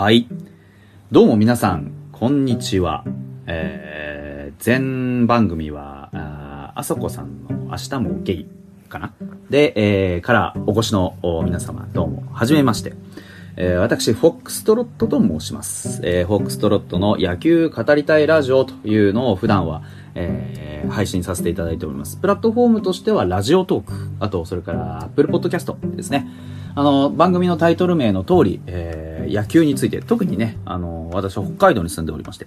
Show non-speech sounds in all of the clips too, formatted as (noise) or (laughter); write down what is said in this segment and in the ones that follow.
はい。どうも皆さん、こんにちは。えー、前番組は、ああそこさんの明日もゲイかな？で、えー、からお越しの皆様、どうも、はじめまして。えー、私、フォックストロットと申します。えー、フォックストロットの野球語りたいラジオというのを普段は、えー、配信させていただいております。プラットフォームとしてはラジオトーク、あと、それから、Apple Podcast ですね。あの、番組のタイトル名の通り、えー、野球について、特にね、あの、私は北海道に住んでおりまして、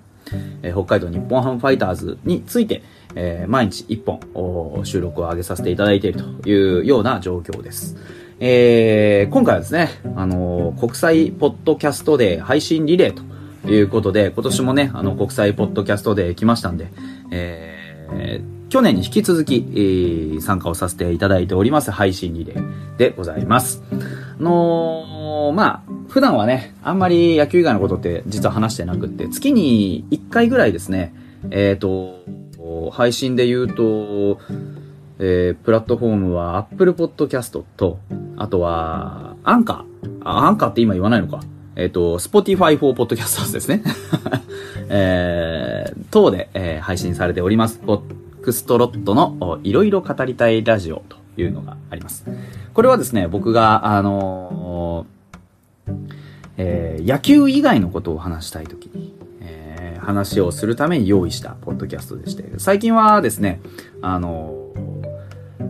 えー北海道日本ハムファイターズについて、えー毎日1本収録を上げさせていただいているというような状況です。えー今回はですね、あの国際ポッドキャストデー配信リレーということで、今年もね、あの、国際ポッドキャストデー来ましたんで、えー去年に引き続き、えー参加をさせていただいております配信リレーでございます。あのーまあ、普段はね、あんまり野球以外のことって実は話してなくって、月に1回ぐらいですね、えっ、と、配信で言うと、えープラットフォームは Apple Podcast と、あとは、アンカー。あアンカーって今言わないのか。えっ、と、Spotify for Podcasters ですね。(laughs) えー、等で、えー配信されております。ポックストロットのいろいろ語りたいラジオというのがあります。これはですね、僕が、あのえー野球以外のことを話したいときに、えー話をするために用意したポッドキャストでして、最近はですね、あの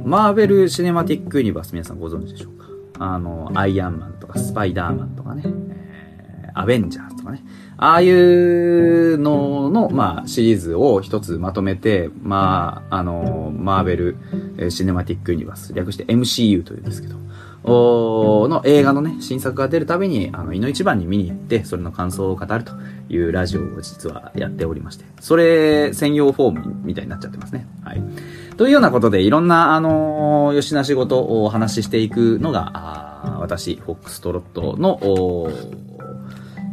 マーベル・シネマティック・ユニバース皆さんご存知でしょうか？あの、アイアンマンとかスパイダーマンとかね、アベンジャーズとかね、ああいうのの、まあ、シリーズを一つまとめて、まあ、あの、マーベル・えーシネマティック・ユニバース、略して MCU というんですけど、おーの映画のね、新作が出るたびに、あの、いの一番に見に行って、それの感想を語るというラジオを実はやっておりまして、それ専用フォームみたいになっちゃってますね。はい。というようなことで、いろんな、あのー、よしな仕事をお話ししていくのが、あー私、フォックストロットの、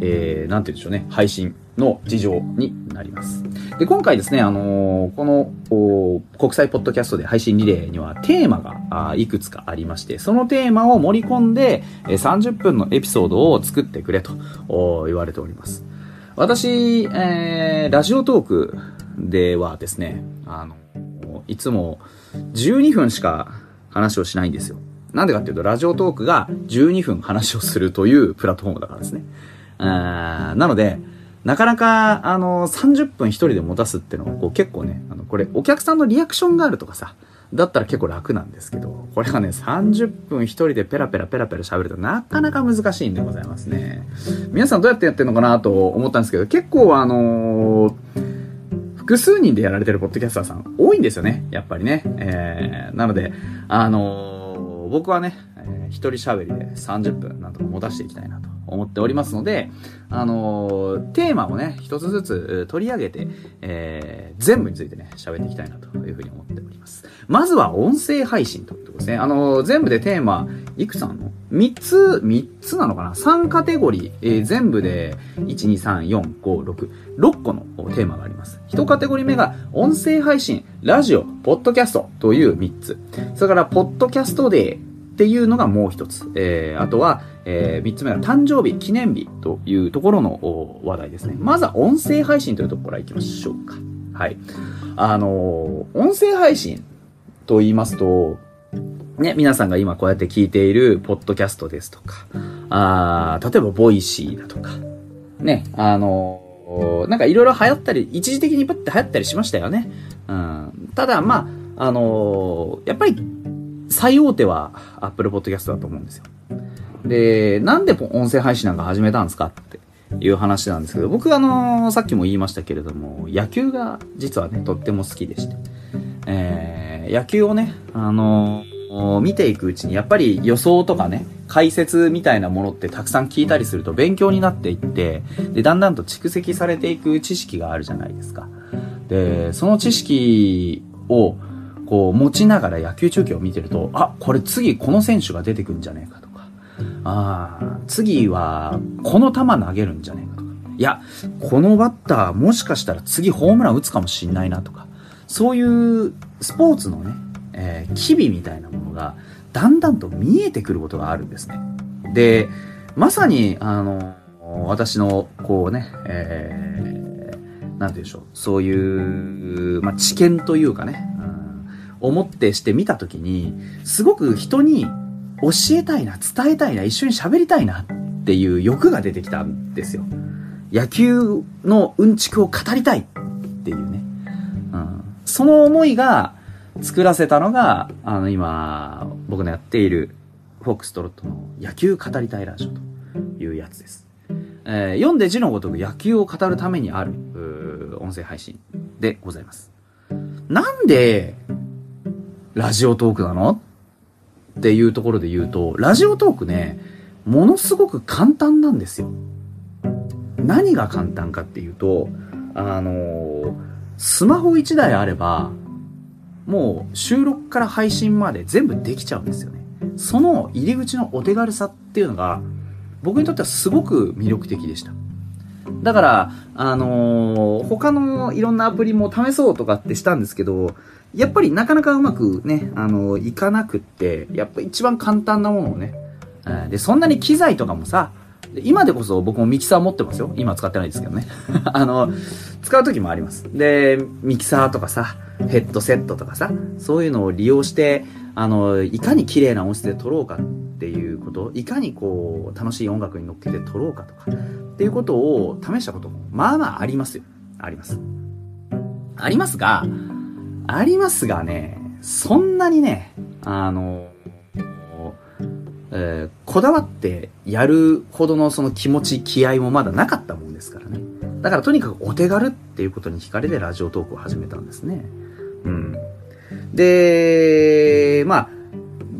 えー、なんて言うんでしょうね、配信の事情になります。で、今回ですね、あのーこの、国際ポッドキャストで配信リレーにはテーマがいくつかありまして、そのテーマを盛り込んで、えー30分のエピソードを作ってくれと言われております。私、えー、ラジオトークではですね、あの、いつも12分しか話をしないんですよ。なんでかっていうと、ラジオトークが12分話をするというプラットフォームだからですね。なので、なかなか、あの、30分一人で持たすっていうのは、こう結構ね、あの、これ、お客さんのリアクションがあるとかさ、だったら結構楽なんですけど、これがね、30分一人でペラペラペラペラ喋るとなかなか難しいんでございますね。皆さんどうやってやってるのかなと思ったんですけど、結構あのー複数人でやられてるポッドキャスターさん多いんですよね、やっぱりね。えー、なので、あのー僕はね、えー一人喋りで30分なんとか持たせていきたいなと思っておりますので、あのーテーマをね、一つずつ取り上げて、えー全部についてね、喋っていきたいなというふうに思っております。まずは音声配信ということですね。あのー全部でテーマ、いくつあるの ?3 つ、3つなのかな ?3 カテゴリー、えー全部で、1、2、3、4、5、6、6個のテーマがあります。1カテゴリー目が、音声配信、ラジオ、ポッドキャストという3つ。それから、ポッドキャストデーっていうのがもう一つ。えー、あとは、えー、三つ目が誕生日、記念日というところのお話題ですね。まずは音声配信というところからいきましょうか。はい。あのー音声配信と言いますと、ね、皆さんが今こうやって聞いているポッドキャストですとか、あー例えばボイシーだとか、ね、あのーなんかいろいろ流行ったり、一時的にパッて流行ったりしましたよね。うん。ただ、まあ、あのーやっぱり、最大手は Apple Podcast だと思うんですよ。で、なんで音声配信なんか始めたんですかっていう話なんですけど、僕あのーさっきも言いましたけれども、野球が実はね、とっても好きでして、えー野球をね、あのー見ていくうちに、やっぱり予想とかね、解説みたいなものってたくさん聞いたりすると勉強になっていって、で、だんだんと蓄積されていく知識があるじゃないですか。で、その知識を、こう、持ちながら野球中継を見てると、あ、これ次この選手が出てくるんじゃねえかとか、ああ、次はこの球投げるんじゃねえかとか、いや、このバッターもしかしたら次ホームラン打つかもしんないなとか、そういうスポーツのね、えー機微みたいなものがだんだんと見えてくることがあるんですね。で、まさに、あの、ー、私の、こうね、えー、なんて言うんでしょう、そういう、まあ、知見というかね、うん、思ってして見たときに、すごく人に教えたいな、伝えたいな、一緒に喋りたいなっていう欲が出てきたんですよ。野球のうんちくを語りたいっていうね。うん、その思いが作らせたのが、あの今、僕のやっているフォックストロットの野球語りたいラジオというやつです。えー、読んで字のごとく野球を語るためにある、音声配信でございます。なんで、ラジオトークなの？っていうところで言うと、ラジオトークね、ものすごく簡単なんですよ。何が簡単かっていうと、あの、スマホ1台あれば、もう収録から配信まで全部できちゃうんですよね。その入り口のお手軽さっていうのが、僕にとってはすごく魅力的でした。だから、あのー、他のいろんなアプリも試そうとかってしたんですけど、やっぱりなかなかうまくね、あの、いかなくって、やっぱ一番簡単なものをね、で、そんなに機材とかもさ、今でこそ僕もミキサー持ってますよ。今使ってないですけどね。(laughs) あの、使う時もあります。で、ミキサーとかさ、ヘッドセットとかさ、そういうのを利用して、あの、いかに綺麗な音質で撮ろうかっていうこと、いかにこう、楽しい音楽に乗っけて撮ろうかとか、っていうことを試したことも、まあまあありますよ。あります。ありますが、ありますがね、そんなにね、あの、えー、こだわってやるほどのその気持ち、気合もまだなかったもんですからね。だからとにかくお手軽っていうことに惹かれてラジオトークを始めたんですね。うん。で、まあ、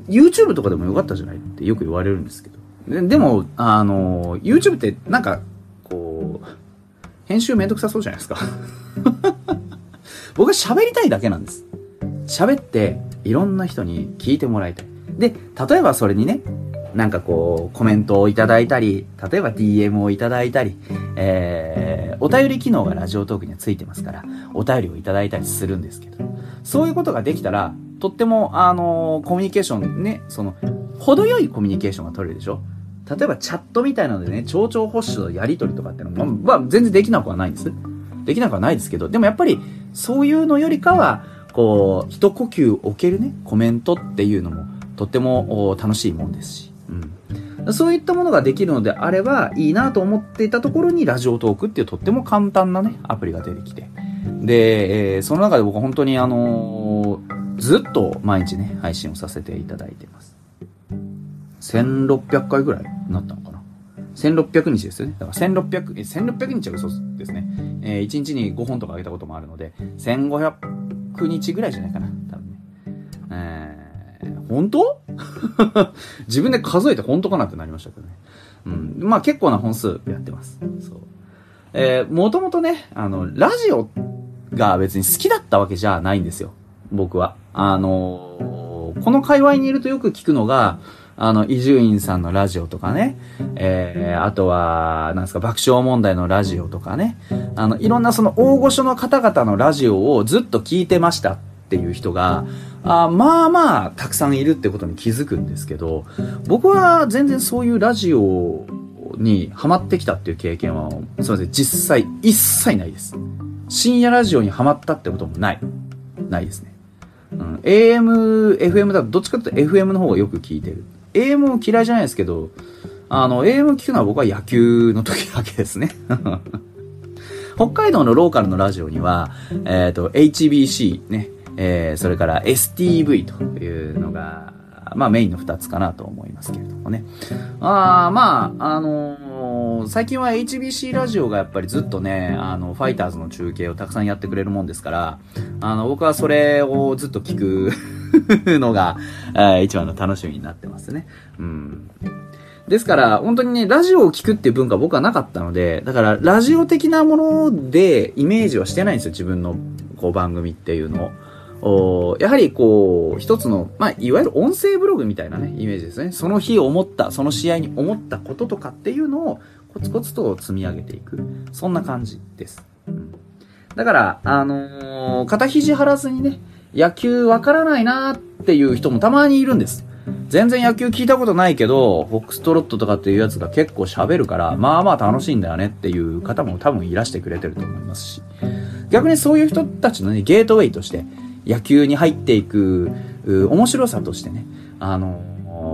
YouTube とかでもよかったじゃないってよく言われるんですけど。ででも、あの、YouTube ってなんか、こう、編集めんどくさそうじゃないですか。僕は喋りたいだけなんです。喋って、いろんな人に聞いてもらいたい。で、例えばそれにね、なんかこう、コメントをいただいたり、例えば DM をいただいたり、えー、お便り機能がラジオトークにはついてますから、お便りをいただいたりするんですけど、そういうことができたら、とっても、あのー、コミュニケーションね、その、程よいコミュニケーションが取れるでしょ例えばチャットみたいなのでね、蝶々保守のやりとりとかってのも、まあ、全然できなくはないんです。できなくはないですけど、でもやっぱり、そういうのよりかは、こう、一呼吸置けるね、コメントっていうのも、とっても楽しいもんですし、うん。そういったものができるのであればいいなと思っていたところにラジオトークっていうとっても簡単なね、アプリが出てきて。で、えー、その中で僕は本当にあのー、ずっと毎日ね、配信をさせていただいてます。1600回ぐらいになったのかな ?1600 日ですよね。だから1600、1600日は嘘ですね。えー、1日に5本とか上げたこともあるので、1500日ぐらいじゃないかな。多分ね。えー本当？(laughs) 自分で数えて本当かなってなりましたけどね。うん。まあ結構な本数やってます。そう。えー、もともとね、あの、ラジオが別に好きだったわけじゃないんですよ。僕は。あのー、この界隈にいるとよく聞くのが、あの、伊集院さんのラジオとかね、えー、あとは、なんですか、爆笑問題のラジオとかね、あの、いろんなその大御所の方々のラジオをずっと聞いてましたっていう人が、あまあまあ、たくさんいるってことに気づくんですけど、僕は全然そういうラジオにハマってきたっていう経験は、すみません、実際一切ないです。深夜ラジオにハマったってこともない。ないですね。うん、AM、FM だとどっちかというと FM の方がよく聞いてる。AM も嫌いじゃないですけど、あの、AM 聞くのは僕は野球の時だけですね。(laughs) 北海道のローカルのラジオには、えっ、ー、と、HBC ね、えー、それから STV というのが、まあメインの2つかなと思いますけれどもね。あまあ、あのー、最近は HBC ラジオがやっぱりずっとね、あの、ファイターズの中継をたくさんやってくれるもんですから、あの、僕はそれをずっと聞く (laughs) のが、え、一番の楽しみになってますね。うん。ですから、本当にね、ラジオを聞くっていう文化は僕はなかったので、だから、ラジオ的なものでイメージはしてないんですよ、自分のこう番組っていうのを。おやはりこう、一つの、まあ、いわゆる音声ブログみたいなね、イメージですね。その日思った、その試合に思ったこととかっていうのを、コツコツと積み上げていく。そんな感じです。うん、だから、あのー、肩肘張らずにね、野球わからないなっていう人もたまにいるんです。全然野球聞いたことないけど、フォックストロットとかっていうやつが結構喋るから、まあまあ楽しいんだよねっていう方も多分いらしてくれてると思いますし、逆にそういう人たちのね、ゲートウェイとして、野球に入っていく、面白さとしてね、あの、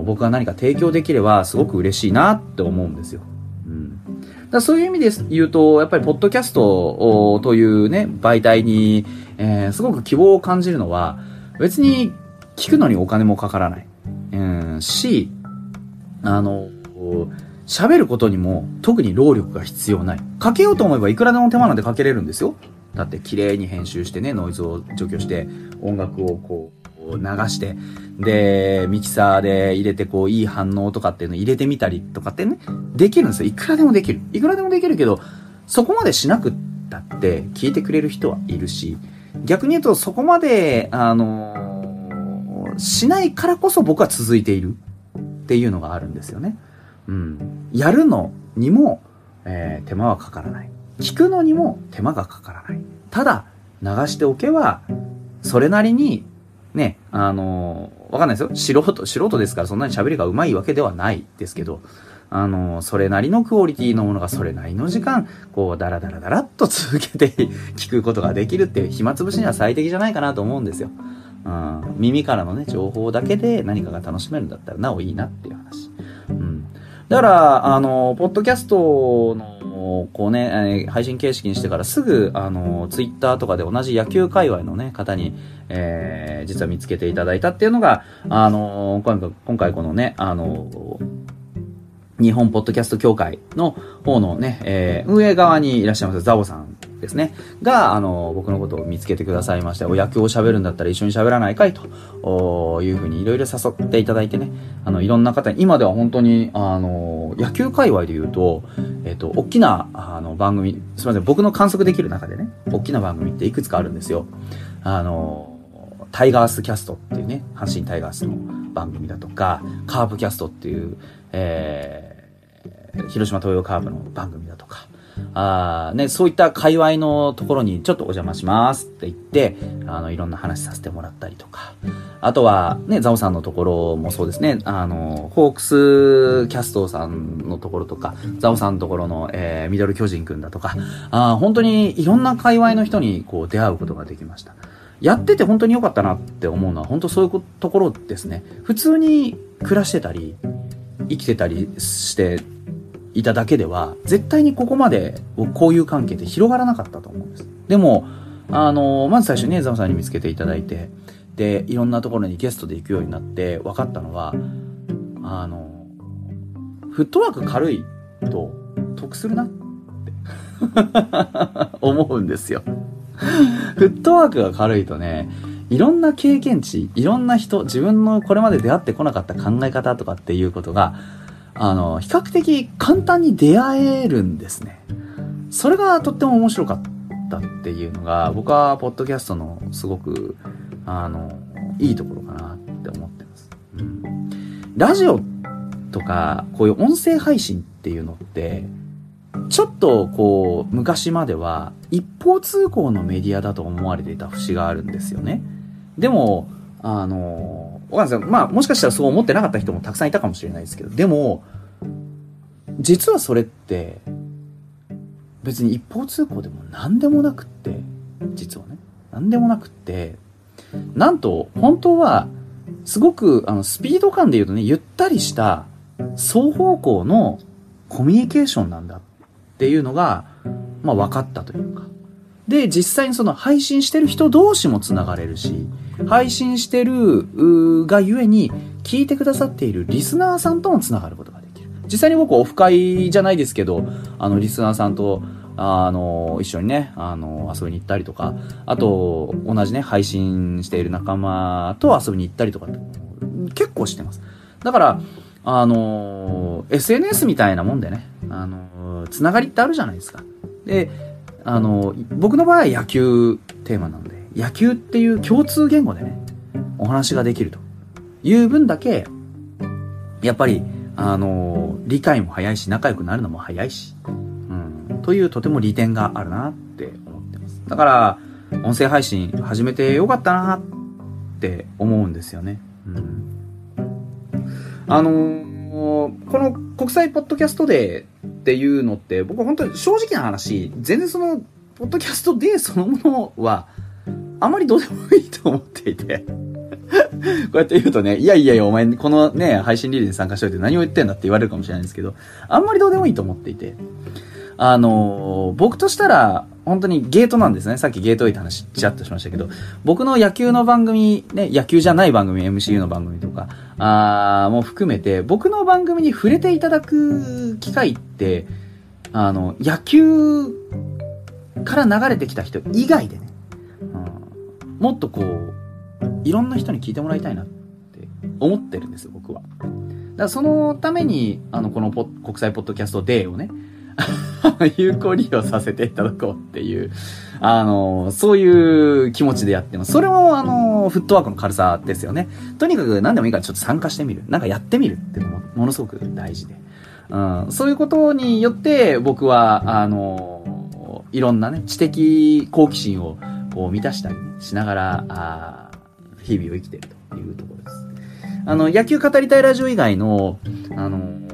僕が何か提供できればすごく嬉しいなって思うんですよ。だそういう意味で言うと、やっぱりポッドキャストというね、媒体に、えー、すごく希望を感じるのは、別に聞くのにお金もかからない。うん、し、あの、喋ることにも特に労力が必要ない。かけようと思えばいくらでも手間なんてかけれるんですよ。だって綺麗に編集してね、ノイズを除去して、音楽をこう流して、で、ミキサーで入れてこういい反応とかっていうの入れてみたりとかってね、できるんですよ。いくらでもできる。いくらでもできるけど、そこまでしなくったって聞いてくれる人はいるし、逆に言うとそこまで、あのー、しないからこそ僕は続いているっていうのがあるんですよね。うん。やるのにも、えー、手間はかからない。聞くのにも手間がかからない。ただ、流しておけば、それなりに、ね、あのー、わかんないですよ。素人、素人ですからそんなに喋りが上手いわけではないですけど、あのー、それなりのクオリティのものがそれなりの時間、こう、ダラダラダラっと続けて (laughs) 聞くことができるっていう暇つぶしには最適じゃないかなと思うんですよ。うん、耳からのね、情報だけで何かが楽しめるんだったらなおいいなっていう話。うん。だから、あの、ポッドキャストのこうね、配信形式にしてからすぐ、あの、ツイッターとかで同じ野球界隈のね、方に、えー、実は見つけていただいたっていうのが、あの、今回今回このね、あの、日本ポッドキャスト協会の方のね、えー、運営側にいらっしゃいますザボさんですね。が、あの、僕のことを見つけてくださいまして、お野球を喋るんだったら一緒に喋らないかいというふうにいろいろ誘っていただいてね、あの、いろんな方に、今では本当に、あの、野球界隈で言うと、えっ、と、大きな、あの、番組、すみません、僕の観測できる中でね、大きな番組っていくつかあるんですよ。あの、タイガースキャストっていうね、阪神タイガースの番組だとか、カープキャストっていう、えー、広島東洋カープの番組だとか、あね、そういった界隈のところにちょっとお邪魔しますって言って、あの、いろんな話させてもらったりとか、あとは、ね、ザオさんのところもそうですね、あの、ホークスキャストさんのところとか、ザオさんのところの、えー、ミドル巨人くんだとか、あ本当にいろんな界隈の人にこう出会うことができました。やってて本当に良かったなって思うのは、本当そういうところですね。普通に暮らしてたり、生きてたりしていただけでは、絶対にここまで交友関係って広がらなかったと思うんです。でも、あの、まず最初にね、ザムさんに見つけていただいて、で、いろんなところにゲストで行くようになって分かったのは、あの、フットワーク軽いと得するなって (laughs) 思うんですよ。フットワークが軽いとね、いろんな経験値、いろんな人、自分のこれまで出会ってこなかった考え方とかっていうことが、あの、比較的簡単に出会えるんですね。それがとっても面白かったっていうのが、僕はポッドキャストのすごく、あの、いいところかなって思ってます。うん。ラジオとか、こういう音声配信っていうのって、ちょっとこう、昔までは一方通行のメディアだと思われていた節があるんですよね。でも、あの、わかんないですまあ、もしかしたらそう思ってなかった人もたくさんいたかもしれないですけど、でも、実はそれって、別に一方通行でも何でもなくって、実はね、何でもなくって、なんと、本当は、すごく、あの、スピード感で言うとね、ゆったりした双方向のコミュニケーションなんだっていうのが、まあ分かったというか。で、実際にその配信してる人同士も繋がれるし、配信してるがゆえに、聞いてくださっているリスナーさんとも繋がることができる。実際に僕オフ会じゃないですけど、あの、リスナーさんと、あの、一緒にね、あの、遊びに行ったりとか、あと、同じね、配信している仲間と遊びに行ったりとか結構してます。だから、あの、SNS みたいなもんでね、あの、つながりってあるじゃないですか。で、あの、僕の場合は野球テーマなので、野球っていう共通言語でね、お話ができるという分だけ、やっぱり、あの、理解も早いし、仲良くなるのも早いし、うん、というとても利点があるなって思ってます。だから、音声配信始めてよかったなって思うんですよね。うん。あの、この国際ポッドキャストデーっていうのって、僕は本当に正直な話、全然その、ポッドキャストデーそのものは、あまりどうでもいいと思っていて (laughs) こうやって言うとね、いやいやいや、お前、このね、配信リレーに参加しといて何を言ってんだって言われるかもしれないんですけど、あんまりどうでもいいと思っていて。あのー、僕としたら、本当にゲートなんですね。さっきゲート多いって話、ちらっとしましたけど、僕の野球の番組、ね、野球じゃない番組、MCU の番組とか、あも含めて、僕の番組に触れていただく機会って、あの、野球から流れてきた人以外でね、うん、もっとこう、いろんな人に聞いてもらいたいなって思ってるんですよ、僕は。だからそのために、あの、この国際ポッドキャストデーをね、(laughs) 有効利用させていただこうっていう、あの、そういう気持ちでやってます。それも、あの、フットワークの軽さですよね。とにかく何でもいいからちょっと参加してみる。なんかやってみるっていうのも、ものすごく大事で。うん、そういうことによって、僕は、あの、いろんなね、知的好奇心をこう満たしたりしながら、あ日々を生きてるというところです。あの、野球語りたいラジオ以外の、あの、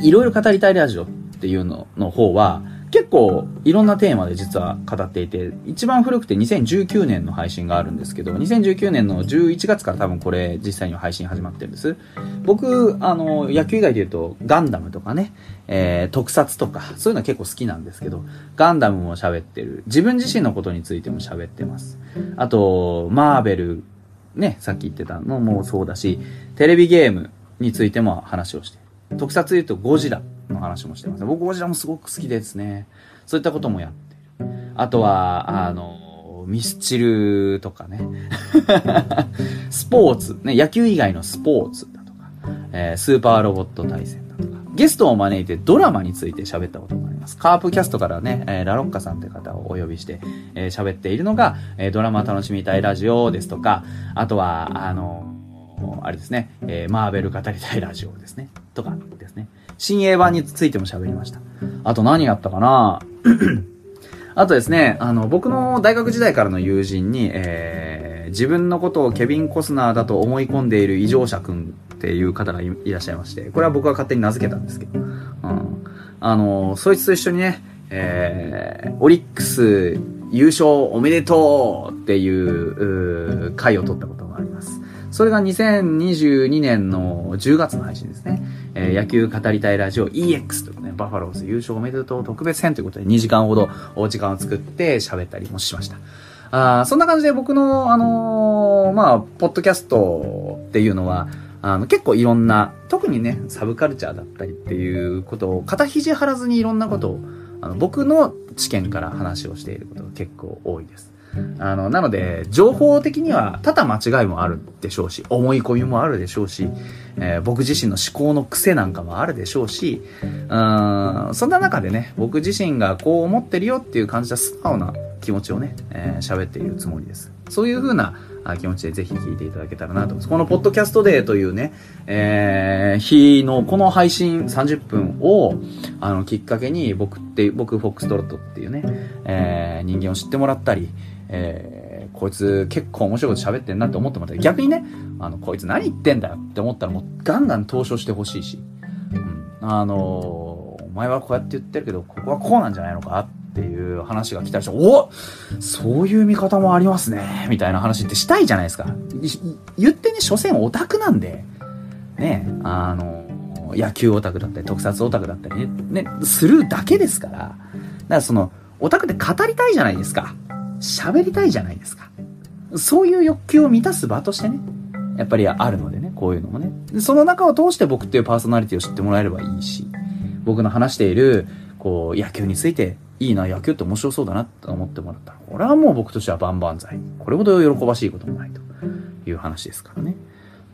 いろいろ語りたいラジオっていうのの方は、結構いろんなテーマで実は語っていて、一番古くて2019年の配信があるんですけど、2019年の11月から多分これ実際には配信始まってるんです。僕、あの、野球以外で言うとガンダムとかね、えー、特撮とか、そういうのは結構好きなんですけど、ガンダムも喋ってる。自分自身のことについても喋ってます。あと、マーベル、ね、さっき言ってたのもそうだし、テレビゲームについても話をして特撮で言うとゴジラの話もしてます。僕ゴジラもすごく好きですね。そういったこともやってる。あとは、あの、ミスチルとかね。(laughs) スポーツ、ね、野球以外のスポーツだとか、えー、スーパーロボット対戦だとか、ゲストを招いてドラマについて喋ったこともあります。カープキャストからね、えー、ラロッカさんという方をお呼びして、えー、喋っているのが、え、ドラマ楽しみたいラジオですとか、あとは、あの、あれですね、えー、マーベル語りたいラジオですね。とかですね。新映版についても喋りました。あと何やったかな (coughs) あとですね、あの、僕の大学時代からの友人に、えー、自分のことをケビン・コスナーだと思い込んでいる異常者くんっていう方がいらっしゃいまして、これは僕が勝手に名付けたんですけど、うん。あの、そいつと一緒にね、えー、オリックス優勝おめでとうっていう、う回を取ったことがあります。それが2022年の10月の配信ですね。えー、野球語りたいラジオ EX というね、バファローズ優勝おめでとう特別編ということで2時間ほどお時間を作って喋ったりもしました。あそんな感じで僕の、あのー、まあ、ポッドキャストっていうのは、あの、結構いろんな、特にね、サブカルチャーだったりっていうことを、肩肘張らずにいろんなことを、あの、僕の知見から話をしていることが結構多いです。あの、なので、情報的には多々間違いもあるでしょうし、思い込みもあるでしょうし、えー、僕自身の思考の癖なんかもあるでしょうし、うん、そんな中でね、僕自身がこう思ってるよっていう感じた素直な気持ちをね、えー、喋っているつもりです。そういう風な気持ちでぜひ聞いていただけたらなと思います。このポッドキャストデーというね、えー、日のこの配信30分を、あの、きっかけに僕って、僕フォックストロットっていうね、えー、人間を知ってもらったり、えー、こいつ結構面白いこと喋ってんなって思ってもらった逆にね、あの、こいつ何言ってんだよって思ったらもうガンガン投書してほしいし、うん、あのー、お前はこうやって言ってるけど、ここはこうなんじゃないのかっていう話が来たりして、おそういう見方もありますね、みたいな話ってしたいじゃないですか。言ってね、所詮オタクなんで、ね、あのー、野球オタクだったり、特撮オタクだったりね、ね、するだけですから、だからその、オタクって語りたいじゃないですか。喋りたいじゃないですか。そういう欲求を満たす場としてね、やっぱりあるのでね、こういうのもね。その中を通して僕っていうパーソナリティを知ってもらえればいいし、僕の話している、こう、野球について、いいな、野球って面白そうだなって思ってもらったら、これはもう僕としては万々歳。これほど喜ばしいこともないという話ですからね。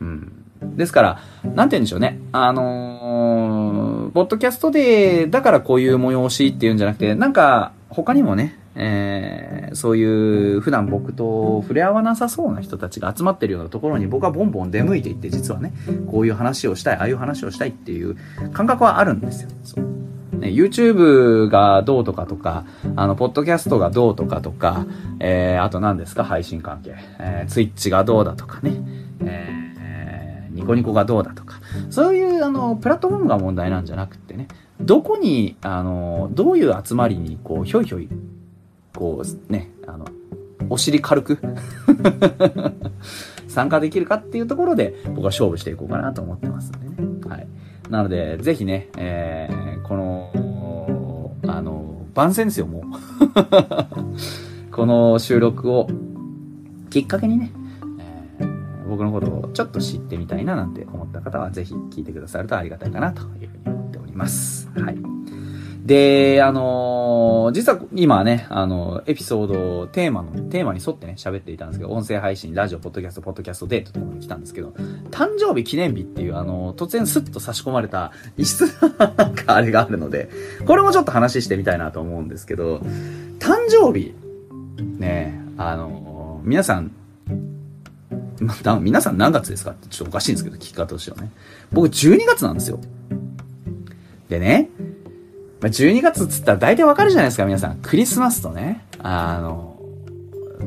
うん。ですから、なんて言うんでしょうね。あのー、ポッドキャストで、だからこういう催しっていうんじゃなくて、なんか、他にもね、えー、そういう普段僕と触れ合わなさそうな人たちが集まってるようなところに僕はボンボン出向いていって実はねこういう話をしたいああいう話をしたいっていう感覚はあるんですよそうね、YouTube がどうとかとか、あの、ポッドキャストがどうとかとか、えー、あと何ですか、配信関係。えー、Twitch がどうだとかね。えー、ニココニコがどうだとか、そういうあの、プラットフォームが問題なんじゃなくてね、どこに、あの、どういう集まりに、こう、ひょいひょい、こう、ね、あの、お尻軽く (laughs) 参加できるかっていうところで、僕は勝負していこうかなと思ってますんでね。はい。なので、ぜひね、えー、この、あの、番宣ですよ、もう。この収録をきっかけにね、えー、僕のことをちょっと知ってみたいななんて思った方は、ぜひ聞いてくださるとありがたいかなというふうに思っております。はい。で、あのー、実は今ね、あの、エピソード、テーマの、テーマに沿ってね、喋っていたんですけど、音声配信、ラジオ、ポッドキャスト、ポッドキャストデートとかに来たんですけど、誕生日記念日っていう、あの、突然スッと差し込まれた異質な、なんかあれがあるので、これもちょっと話してみたいなと思うんですけど、誕生日、ねあの、皆さん、まあ、皆さん何月ですかってちょっとおかしいんですけど、聞き方としてはね。僕12月なんですよ。でね、まあ、12月っつったら大体わかるじゃないですか、皆さん。クリスマスとね、あの、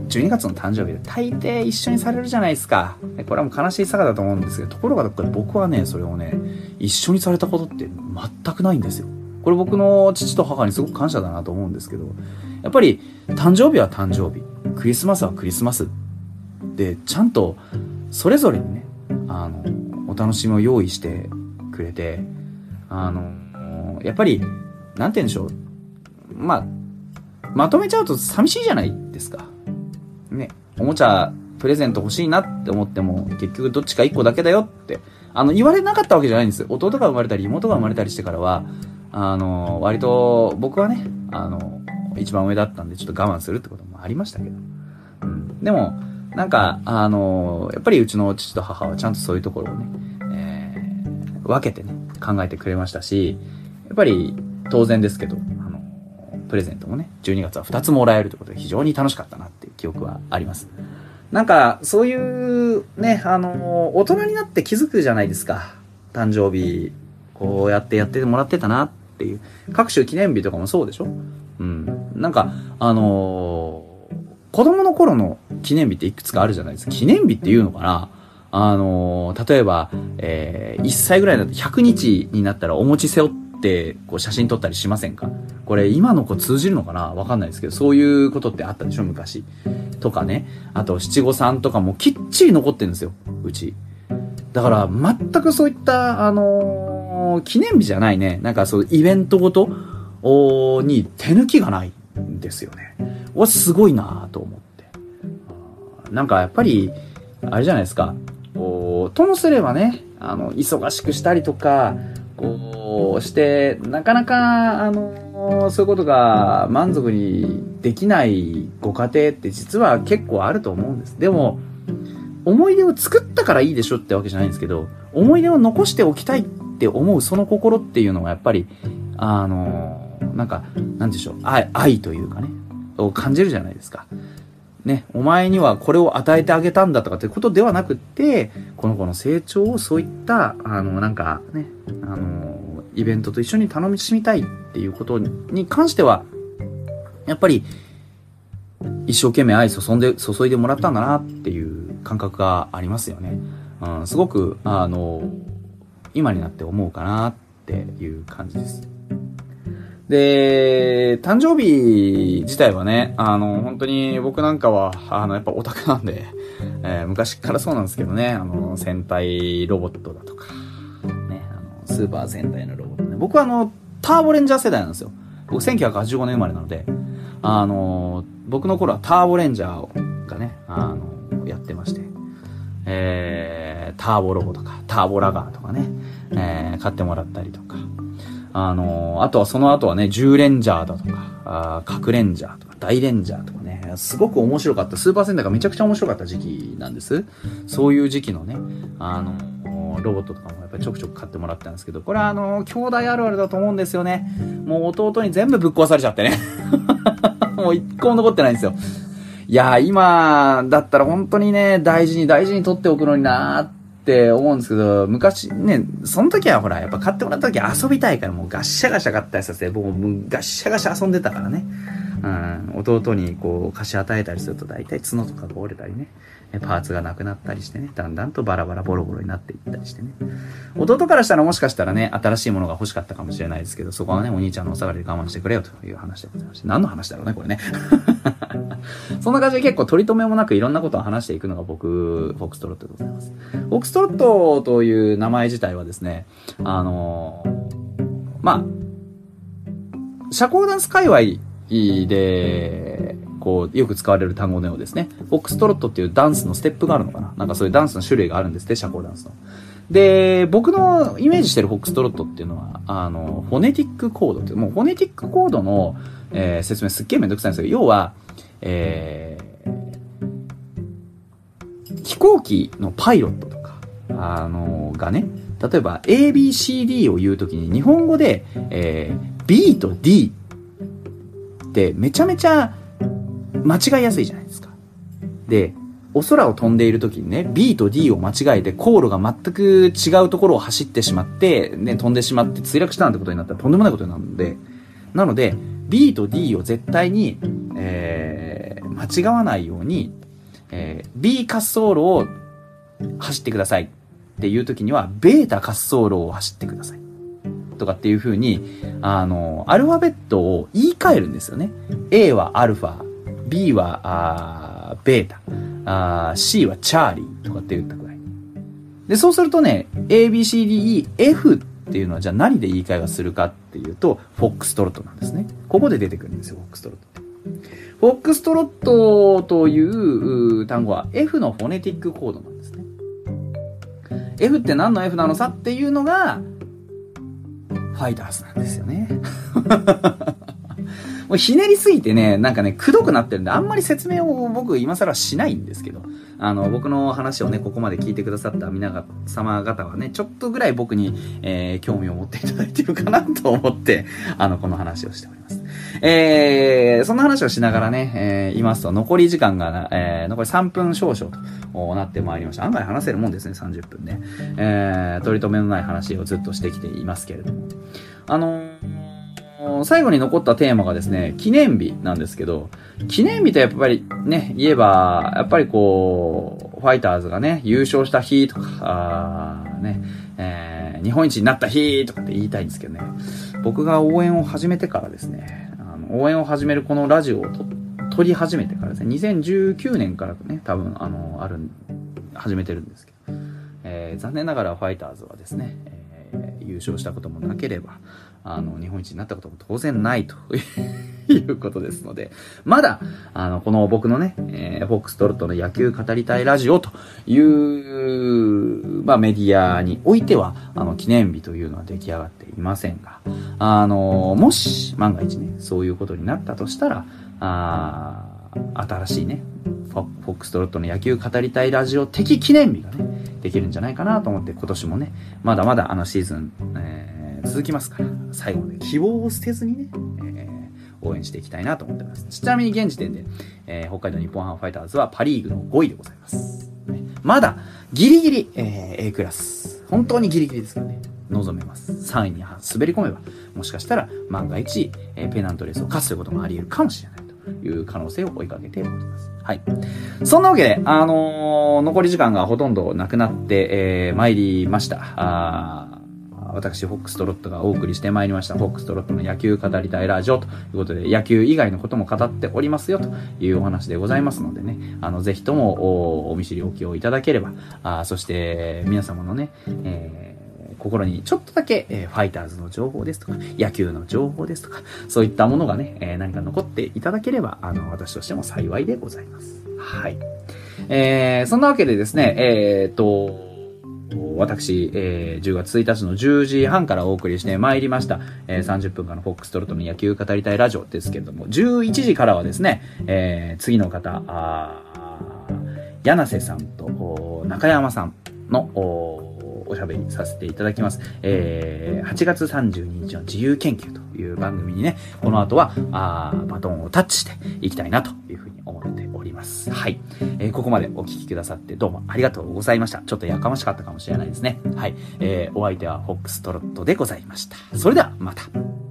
12月の誕生日で大抵一緒にされるじゃないですか。これはもう悲しい坂だと思うんですけど、ところが僕はね、それをね、一緒にされたことって全くないんですよ。これ僕の父と母にすごく感謝だなと思うんですけど、やっぱり誕生日は誕生日、クリスマスはクリスマスで、ちゃんとそれぞれにね、あの、お楽しみを用意してくれて、あの、やっぱりなんて言うんでしょう。まあ、まとめちゃうと寂しいじゃないですか。ね。おもちゃ、プレゼント欲しいなって思っても、結局どっちか1個だけだよって、あの、言われなかったわけじゃないんです。弟が生まれたり、妹が生まれたりしてからは、あの、割と、僕はね、あの、一番上だったんで、ちょっと我慢するってこともありましたけど。うん。でも、なんか、あの、やっぱりうちの父と母はちゃんとそういうところをね、えー、分けてね、考えてくれましたし、やっぱり、当然ですけど、あの、プレゼントもね、12月は2つもらえるということで非常に楽しかったなっていう記憶はあります。なんか、そういうね、あの、大人になって気づくじゃないですか。誕生日、こうやってやってもらってたなっていう。各種記念日とかもそうでしょ？うん。なんか、あの子供の頃の記念日っていくつかあるじゃないですか。記念日っていうのかな？あの例えば、えー、1歳ぐらいだと100日になったらお餅背負ってってこう写真撮ったりしませんか？これ今の子通じるのかな？わかんないですけど、そういうことってあったでしょ？昔。とかね。あと七五三とかもきっちり残ってるんですよ。うち。だから全くそういった、あのー、記念日じゃないね。なんかそうイベントごとに手抜きがないんですよね。わ、すごいなと思って。なんかやっぱり、あれじゃないですか。こう、ともすればね、あの、忙しくしたりとか、こうして、なかなか、あの、そういうことが満足にできないご家庭って実は結構あると思うんです。でも、思い出を作ったからいいでしょってわけじゃないんですけど、思い出を残しておきたいって思うその心っていうのはやっぱり、あの、なんか、なんでしょう、愛、愛というかね、を感じるじゃないですか。ね、お前にはこれを与えてあげたんだとかってことではなくって、この子の成長をそういった、あの、なんかね、あの、イベントと一緒に楽しみたいっていうことに関しては、やっぱり、一生懸命愛注んで、注いでもらったんだなっていう感覚がありますよね。うん、すごく、あの、今になって思うかなっていう感じです。で、誕生日自体はね、あの、本当に僕なんかは、あの、やっぱオタクなんで、えー、昔からそうなんですけどね、あの、戦隊ロボットだとか、ね、あの、スーパー戦隊のロボットね。僕はあの、ターボレンジャー世代なんですよ。僕1985年生まれなので、あの、僕の頃はターボレンジャーがね、あの、やってまして、えー、ターボロボとか、ターボラガーとかね、えー、買ってもらったりとか、あの、あとはその後はね、10レンジャーだとか、あ核レンジャーとか、大レンジャーとかね、すごく面白かった、スーパー戦隊がめちゃくちゃ面白かった時期なんです。そういう時期のね、あの、ロボットとかもやっぱりちょくちょく買ってもらったんですけど、これはあの、兄弟あるあるだと思うんですよね。もう弟に全部ぶっ壊されちゃってね。(laughs) もう一個も残ってないんですよ。いや今だったら本当にね、大事に大事に取っておくのになーってって思うんですけど、昔ね、その時はほら、やっぱ買ってもらった時遊びたいからもうガッシャガシャ買ったりさせて、僕もガッシャガシャ遊んでたからね。うん、弟にこう貸し与えたりすると大体角とかが折れたりね、パーツがなくなったりしてね、だんだんとバラバラボロボロになっていったりしてね。弟からしたらもしかしたらね、新しいものが欲しかったかもしれないですけど、そこはね、お兄ちゃんのお下がりで我慢してくれよという話でございまして。何の話だろうね、これね。(laughs) そんな感じで結構取り留めもなくいろんなことを話していくのが僕、フォックストロットでございます。フォックストロットという名前自体はですね、あの、まあ、社交ダンス界隈で、こう、よく使われる単語のようですね。フォックストロットっていうダンスのステップがあるのかななんかそういうダンスの種類があるんですって、社交ダンスの。で、僕のイメージしてるフォックストロットっていうのは、あの、フォネティックコードっていう、もうフォネティックコードの、えー、説明すっげえめんどくさいんですけど、要は、えー、飛行機のパイロットとか、あのがね、例えば ABCD を言うときに日本語で、えー、B と D ってめちゃめちゃ間違いやすいじゃないですか。で、お空を飛んでいる時にね、B と D を間違えて航路が全く違うところを走ってしまって、ね、飛んでしまって墜落したなんてことになったらとんでもないことになるので、なので、B と D を絶対に、えー、間違わないように、えー、B 滑走路を走ってくださいっていう時には、ベータ滑走路を走ってください。とかっていう風に、あの、アルファベットを言い換えるんですよね。A はアルファ、B は、あベータ、あ C はチャーリーとかって言ったくらい。で、そうするとね、A, B, C, D, E, F っていうのはじゃあ何で言い換えがするかっていうと、フォックストロットなんですね。ここで出てくるんですよ、フォックストロット。フォックストロットという単語は F のフォネティックコードなんですね。F って何の F なのさっていうのが、ファイターズなんですよね。もうひねりすぎてね、なんかね、くどくなってるんで、あんまり説明を僕今更しないんですけど、あの、僕の話をね、ここまで聞いてくださった皆様方はね、ちょっとぐらい僕に、えー、興味を持っていただいてるかなと思って、あの、この話をしております。えー、そんな話をしながらね、えー、いますと、残り時間が、えー、残り3分少々となってまいりました。案外話せるもんですね、30分ね。えー、取り留めのない話をずっとしてきていますけれども。あのー最後に残ったテーマがですね、記念日なんですけど、記念日とやっぱりね、言えば、やっぱりこう、ファイターズがね、優勝した日とか、ね、えー、日本一になった日とかって言いたいんですけどね、僕が応援を始めてからですね、あの応援を始めるこのラジオを撮り始めてからですね、2019年からね、多分、あの、ある、始めてるんですけど、えー、残念ながらファイターズはですね、えー、優勝したこともなければ、あの、日本一になったことも当然ないということですので、まだ、あの、この僕のね、えー、フォックストロットの野球語りたいラジオという、まあ、メディアにおいては、あの、記念日というのは出来上がっていませんが、あの、もし、万が一ね、そういうことになったとしたら、あ新しいね、フォックストロットの野球語りたいラジオ的記念日がね、できるんじゃないかなと思って、今年もね、まだまだあのシーズン、えー続きますから、最後まで希望を捨てずにね、えー、応援していきたいなと思ってます。ちなみに現時点で、えー、北海道日本ハムファイターズはパリーグの5位でございます。まだ、ギリギリ、えー、A クラス。本当にギリギリですからね。望めます。3位に滑り込めば、もしかしたら万が一、えー、ペナントレースを勝つということもあり得るかもしれないという可能性を追いかけております。はい。そんなわけで、あのー、残り時間がほとんどなくなって、えー、参りました。あ私、フォックストロットがお送りしてまいりました。フォックストロットの野球語りたいラジオということで、野球以外のことも語っておりますよというお話でございますのでね、あの、ぜひともお見知りおきをいただければ、あそして皆様のね、えー心にちょっとだけ、えー、ファイターズの情報ですとか、野球の情報ですとか、そういったものがね、えー、何か残っていただければ、あの、私としても幸いでございます。はい。えー、そんなわけでですね、えー、っと、私、えー、10月1日の10時半からお送りしてまいりました、えー、30分間のフォックストロットの野球語りたいラジオですけれども、11時からはですね、えー、次の方、あ柳瀬さんと中山さんのおしゃべりさせていただきます。えー、8月32日の自由研究という番組にね、この後は、あバトンをタッチしていきたいなというふうに思っております。はい。えー、ここまでお聞きくださってどうもありがとうございました。ちょっとやかましかったかもしれないですね。はい。えー、お相手はフォックストロットでございました。それでは、また。